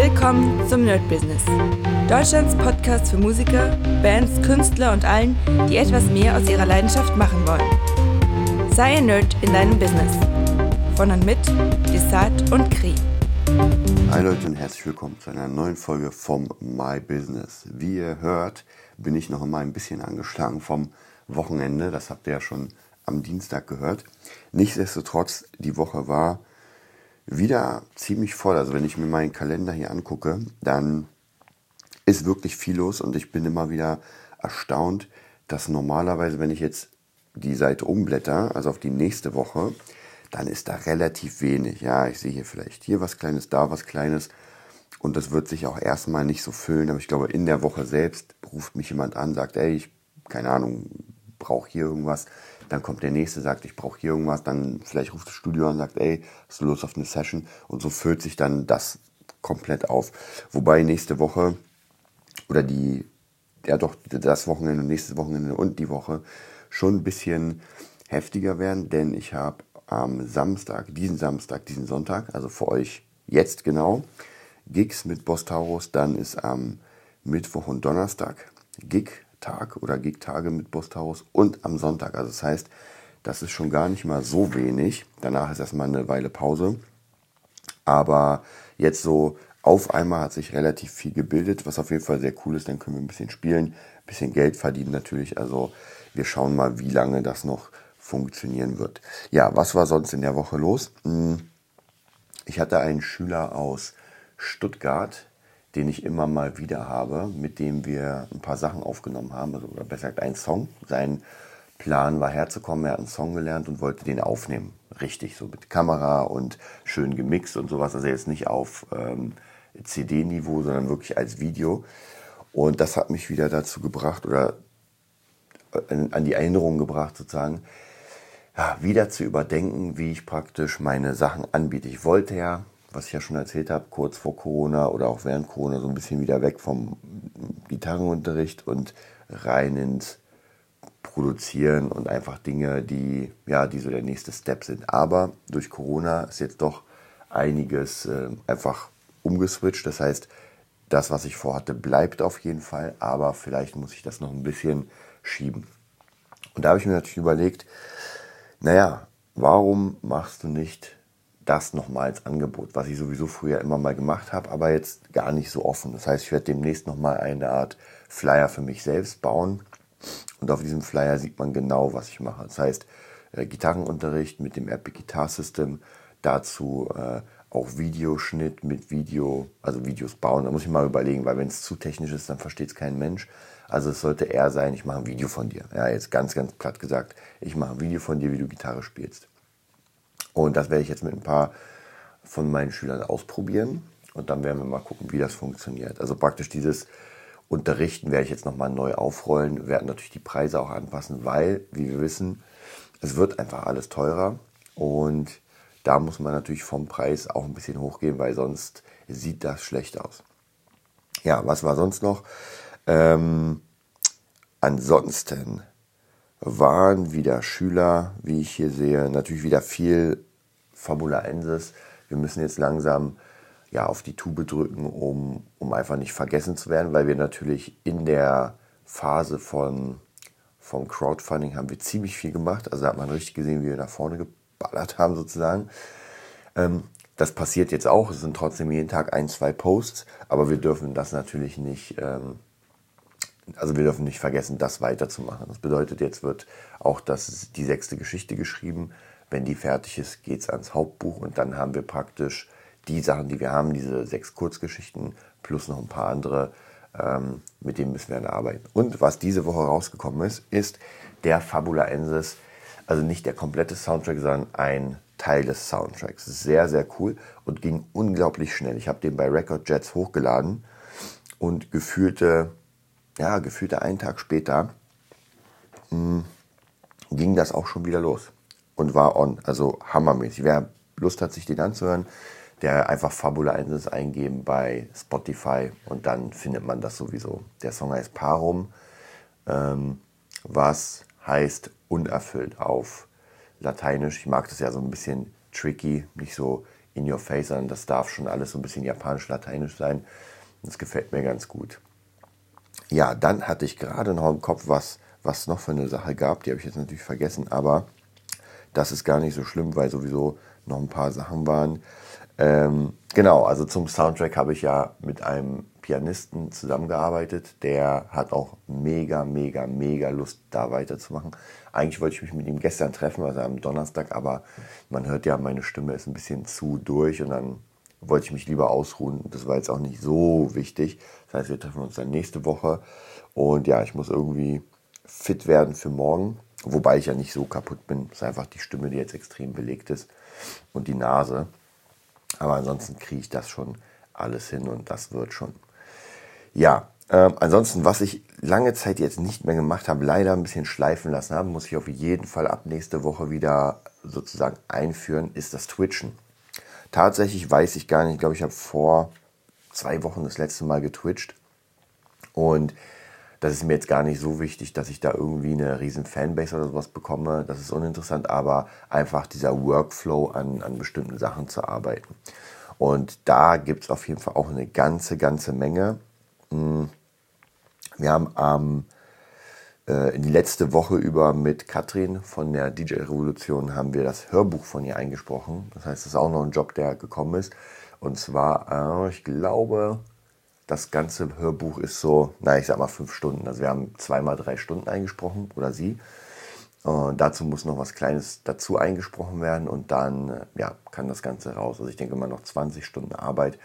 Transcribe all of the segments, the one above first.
Willkommen zum Nerd Business. Deutschlands Podcast für Musiker, Bands, Künstler und allen, die etwas mehr aus ihrer Leidenschaft machen wollen. Sei ein Nerd in deinem Business. Von und mit Desart und Kri. Hi Leute und herzlich willkommen zu einer neuen Folge vom My Business. Wie ihr hört, bin ich noch einmal ein bisschen angeschlagen vom Wochenende. Das habt ihr ja schon am Dienstag gehört. Nichtsdestotrotz, die Woche war wieder ziemlich voll. Also wenn ich mir meinen Kalender hier angucke, dann ist wirklich viel los und ich bin immer wieder erstaunt, dass normalerweise, wenn ich jetzt die Seite umblätter, also auf die nächste Woche, dann ist da relativ wenig. Ja, ich sehe hier vielleicht hier was Kleines, da was Kleines. Und das wird sich auch erstmal nicht so füllen. Aber ich glaube, in der Woche selbst ruft mich jemand an, sagt, ey, ich, keine Ahnung, brauche hier irgendwas. Dann kommt der nächste, sagt, ich brauche hier irgendwas. Dann vielleicht ruft das Studio an und sagt, ey, hast du Lust auf eine Session? Und so füllt sich dann das komplett auf. Wobei nächste Woche oder die, ja doch, das Wochenende, nächstes Wochenende und die Woche schon ein bisschen heftiger werden, denn ich habe am Samstag, diesen Samstag, diesen Sonntag, also für euch jetzt genau, Gigs mit Boss Taurus, dann ist am Mittwoch und Donnerstag Gig Tag oder Gig-Tage mit Bostaurus und am Sonntag. Also das heißt, das ist schon gar nicht mal so wenig. Danach ist erstmal eine Weile Pause. Aber jetzt so auf einmal hat sich relativ viel gebildet, was auf jeden Fall sehr cool ist. Dann können wir ein bisschen spielen, ein bisschen Geld verdienen natürlich. Also wir schauen mal, wie lange das noch funktionieren wird. Ja, was war sonst in der Woche los? Hm, ich hatte einen Schüler aus Stuttgart, den ich immer mal wieder habe, mit dem wir ein paar Sachen aufgenommen haben, also, oder besser gesagt einen Song. Sein Plan war herzukommen, er hat einen Song gelernt und wollte den aufnehmen. Richtig, so mit Kamera und schön gemixt und sowas. Also jetzt nicht auf ähm, CD-Niveau, sondern wirklich als Video. Und das hat mich wieder dazu gebracht oder äh, an die Erinnerung gebracht, sozusagen, ja, wieder zu überdenken, wie ich praktisch meine Sachen anbiete. Ich wollte ja was ich ja schon erzählt habe, kurz vor Corona oder auch während Corona so ein bisschen wieder weg vom Gitarrenunterricht und rein ins Produzieren und einfach Dinge, die ja, die so der nächste Step sind. Aber durch Corona ist jetzt doch einiges äh, einfach umgeswitcht. Das heißt, das, was ich vorhatte, bleibt auf jeden Fall, aber vielleicht muss ich das noch ein bisschen schieben. Und da habe ich mir natürlich überlegt, naja, warum machst du nicht das nochmal als Angebot, was ich sowieso früher immer mal gemacht habe, aber jetzt gar nicht so offen. Das heißt, ich werde demnächst nochmal eine Art Flyer für mich selbst bauen. Und auf diesem Flyer sieht man genau, was ich mache. Das heißt, äh, Gitarrenunterricht mit dem Epic Guitar System, dazu äh, auch Videoschnitt mit Video, also Videos bauen. Da muss ich mal überlegen, weil wenn es zu technisch ist, dann versteht es kein Mensch. Also es sollte eher sein, ich mache ein Video von dir. Ja, jetzt ganz, ganz platt gesagt, ich mache ein Video von dir, wie du Gitarre spielst. Und das werde ich jetzt mit ein paar von meinen Schülern ausprobieren. Und dann werden wir mal gucken, wie das funktioniert. Also praktisch dieses Unterrichten werde ich jetzt nochmal neu aufrollen. Wir werden natürlich die Preise auch anpassen, weil, wie wir wissen, es wird einfach alles teurer. Und da muss man natürlich vom Preis auch ein bisschen hochgehen, weil sonst sieht das schlecht aus. Ja, was war sonst noch? Ähm, ansonsten waren wieder Schüler, wie ich hier sehe, natürlich wieder viel Fabula Ensis. Wir müssen jetzt langsam ja, auf die Tube drücken, um, um einfach nicht vergessen zu werden, weil wir natürlich in der Phase von, vom Crowdfunding haben wir ziemlich viel gemacht. Also da hat man richtig gesehen, wie wir nach vorne geballert haben sozusagen. Ähm, das passiert jetzt auch. Es sind trotzdem jeden Tag ein, zwei Posts, aber wir dürfen das natürlich nicht, ähm, also wir dürfen nicht vergessen, das weiterzumachen. Das bedeutet, jetzt wird auch das, die sechste Geschichte geschrieben. Wenn die fertig ist, geht es ans Hauptbuch und dann haben wir praktisch die Sachen, die wir haben, diese sechs Kurzgeschichten plus noch ein paar andere, ähm, mit denen müssen wir dann arbeiten. Und was diese Woche rausgekommen ist, ist der Fabula Ensis, also nicht der komplette Soundtrack, sondern ein Teil des Soundtracks. Sehr, sehr cool und ging unglaublich schnell. Ich habe den bei Record Jets hochgeladen und gefühlte, ja, gefühlte einen Tag später mh, hm, ging das auch schon wieder los und war on. Also hammermäßig. Wer Lust hat, sich den anzuhören, der einfach Fabula 1 eingeben bei Spotify und dann findet man das sowieso. Der Song heißt Parum, ähm, was heißt unerfüllt auf Lateinisch. Ich mag das ja so ein bisschen tricky, nicht so in your face, sondern das darf schon alles so ein bisschen japanisch-lateinisch sein. Das gefällt mir ganz gut. Ja, dann hatte ich gerade noch im Kopf, was, was noch für eine Sache gab. Die habe ich jetzt natürlich vergessen, aber das ist gar nicht so schlimm, weil sowieso noch ein paar Sachen waren. Ähm, genau, also zum Soundtrack habe ich ja mit einem Pianisten zusammengearbeitet. Der hat auch mega, mega, mega Lust, da weiterzumachen. Eigentlich wollte ich mich mit ihm gestern treffen, also am Donnerstag, aber man hört ja, meine Stimme ist ein bisschen zu durch und dann wollte ich mich lieber ausruhen. Das war jetzt auch nicht so wichtig. Das heißt, wir treffen uns dann nächste Woche. Und ja, ich muss irgendwie fit werden für morgen. Wobei ich ja nicht so kaputt bin. Es ist einfach die Stimme, die jetzt extrem belegt ist. Und die Nase. Aber ansonsten kriege ich das schon alles hin und das wird schon. Ja, ähm, ansonsten, was ich lange Zeit jetzt nicht mehr gemacht habe, leider ein bisschen schleifen lassen habe, muss ich auf jeden Fall ab nächste Woche wieder sozusagen einführen, ist das Twitchen. Tatsächlich weiß ich gar nicht, ich glaube, ich habe vor zwei Wochen das letzte Mal getwitcht. Und das ist mir jetzt gar nicht so wichtig, dass ich da irgendwie eine riesen Fanbase oder sowas bekomme. Das ist uninteressant, aber einfach dieser Workflow an, an bestimmten Sachen zu arbeiten. Und da gibt es auf jeden Fall auch eine ganze, ganze Menge. Hm. Wir haben am äh, in die letzte Woche über mit Katrin von der DJ Revolution haben wir das Hörbuch von ihr eingesprochen. Das heißt, das ist auch noch ein Job, der gekommen ist. Und zwar, äh, ich glaube, das ganze Hörbuch ist so, na, ich sag mal fünf Stunden. Also wir haben zweimal drei Stunden eingesprochen oder sie. Und dazu muss noch was Kleines dazu eingesprochen werden und dann äh, ja, kann das Ganze raus. Also ich denke mal noch 20 Stunden Arbeit.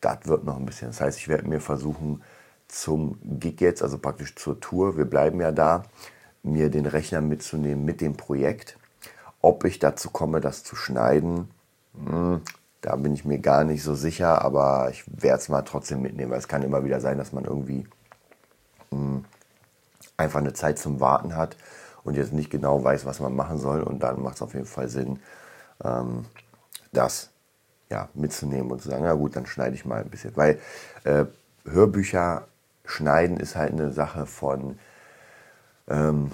Das wird noch ein bisschen. Das heißt, ich werde mir versuchen, zum Gig jetzt, also praktisch zur Tour, wir bleiben ja da, mir den Rechner mitzunehmen mit dem Projekt. Ob ich dazu komme, das zu schneiden, hm, da bin ich mir gar nicht so sicher, aber ich werde es mal trotzdem mitnehmen, weil es kann immer wieder sein, dass man irgendwie mh, hm, einfach eine Zeit zum Warten hat und jetzt nicht genau weiß, was man machen soll. Und dann macht es auf jeden Fall Sinn, ähm, das ja, mitzunehmen und zu sagen, na gut, dann schneide ich mal ein bisschen. Weil äh, Hörbücher schneiden ist halt eine Sache von, ähm,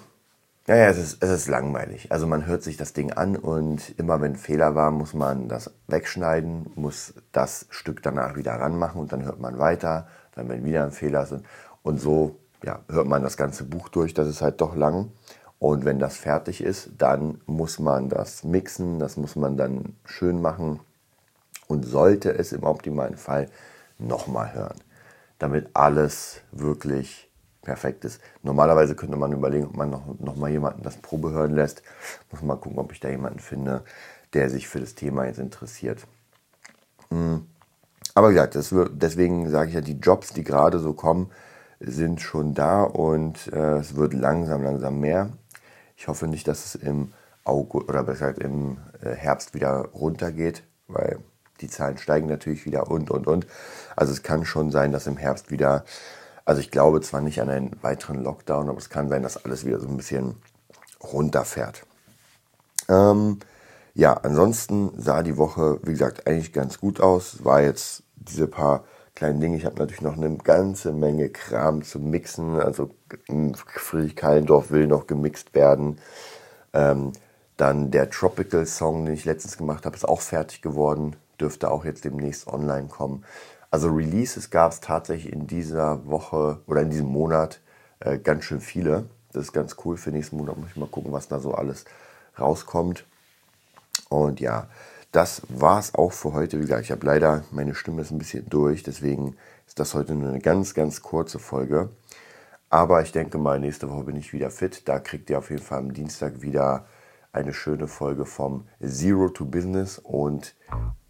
naja, es ist, es ist langweilig. Also man hört sich das Ding an und immer wenn Fehler war, muss man das wegschneiden, muss das Stück danach wieder ranmachen und dann hört man weiter, dann wenn wieder ein Fehler ist. Und so ja, hört man das ganze Buch durch, das ist halt doch lang. Und wenn das fertig ist, dann muss man das mixen, das muss man dann schön machen und sollte es im optimalen Fall nochmal hören damit alles wirklich perfekt ist. Normalerweise könnte man überlegen, ob man noch, noch mal jemanden das Probe hören lässt. Muss mal gucken, ob ich da jemanden finde, der sich für das Thema jetzt interessiert. Hm. Aber wie gesagt, wird, deswegen sage ich ja, die Jobs, die gerade so kommen, sind schon da und äh, es wird langsam, langsam mehr. Ich hoffe nicht, dass es im August oder besser gesagt im äh, Herbst wieder runtergeht, weil die Zahlen steigen natürlich wieder und, und, und. Also es kann schon sein, dass im Herbst wieder, also ich glaube zwar nicht an einen weiteren Lockdown, aber es kann sein, dass alles wieder so ein bisschen runterfährt. Ähm, ja, ansonsten sah die Woche, wie gesagt, eigentlich ganz gut aus. War jetzt diese paar kleinen Dinge. Ich habe natürlich noch eine ganze Menge Kram zu mixen. Also Friedrich Kallendorf will noch gemixt werden. Ähm, dann der Tropical Song, den ich letztens gemacht habe, ist auch fertig geworden dürfte auch jetzt demnächst online kommen. Also Releases gab es tatsächlich in dieser Woche oder in diesem Monat äh, ganz schön viele. Das ist ganz cool. Für nächsten Monat muss ich mal gucken, was da so alles rauskommt. Und ja, das war es auch für heute. Wie gesagt, ich habe leider, meine Stimme ist ein bisschen durch, deswegen ist das heute nur eine ganz, ganz kurze Folge. Aber ich denke mal, nächste Woche bin ich wieder fit. Da kriegt ihr auf jeden Fall am Dienstag wieder eine schöne Folge vom Zero to Business und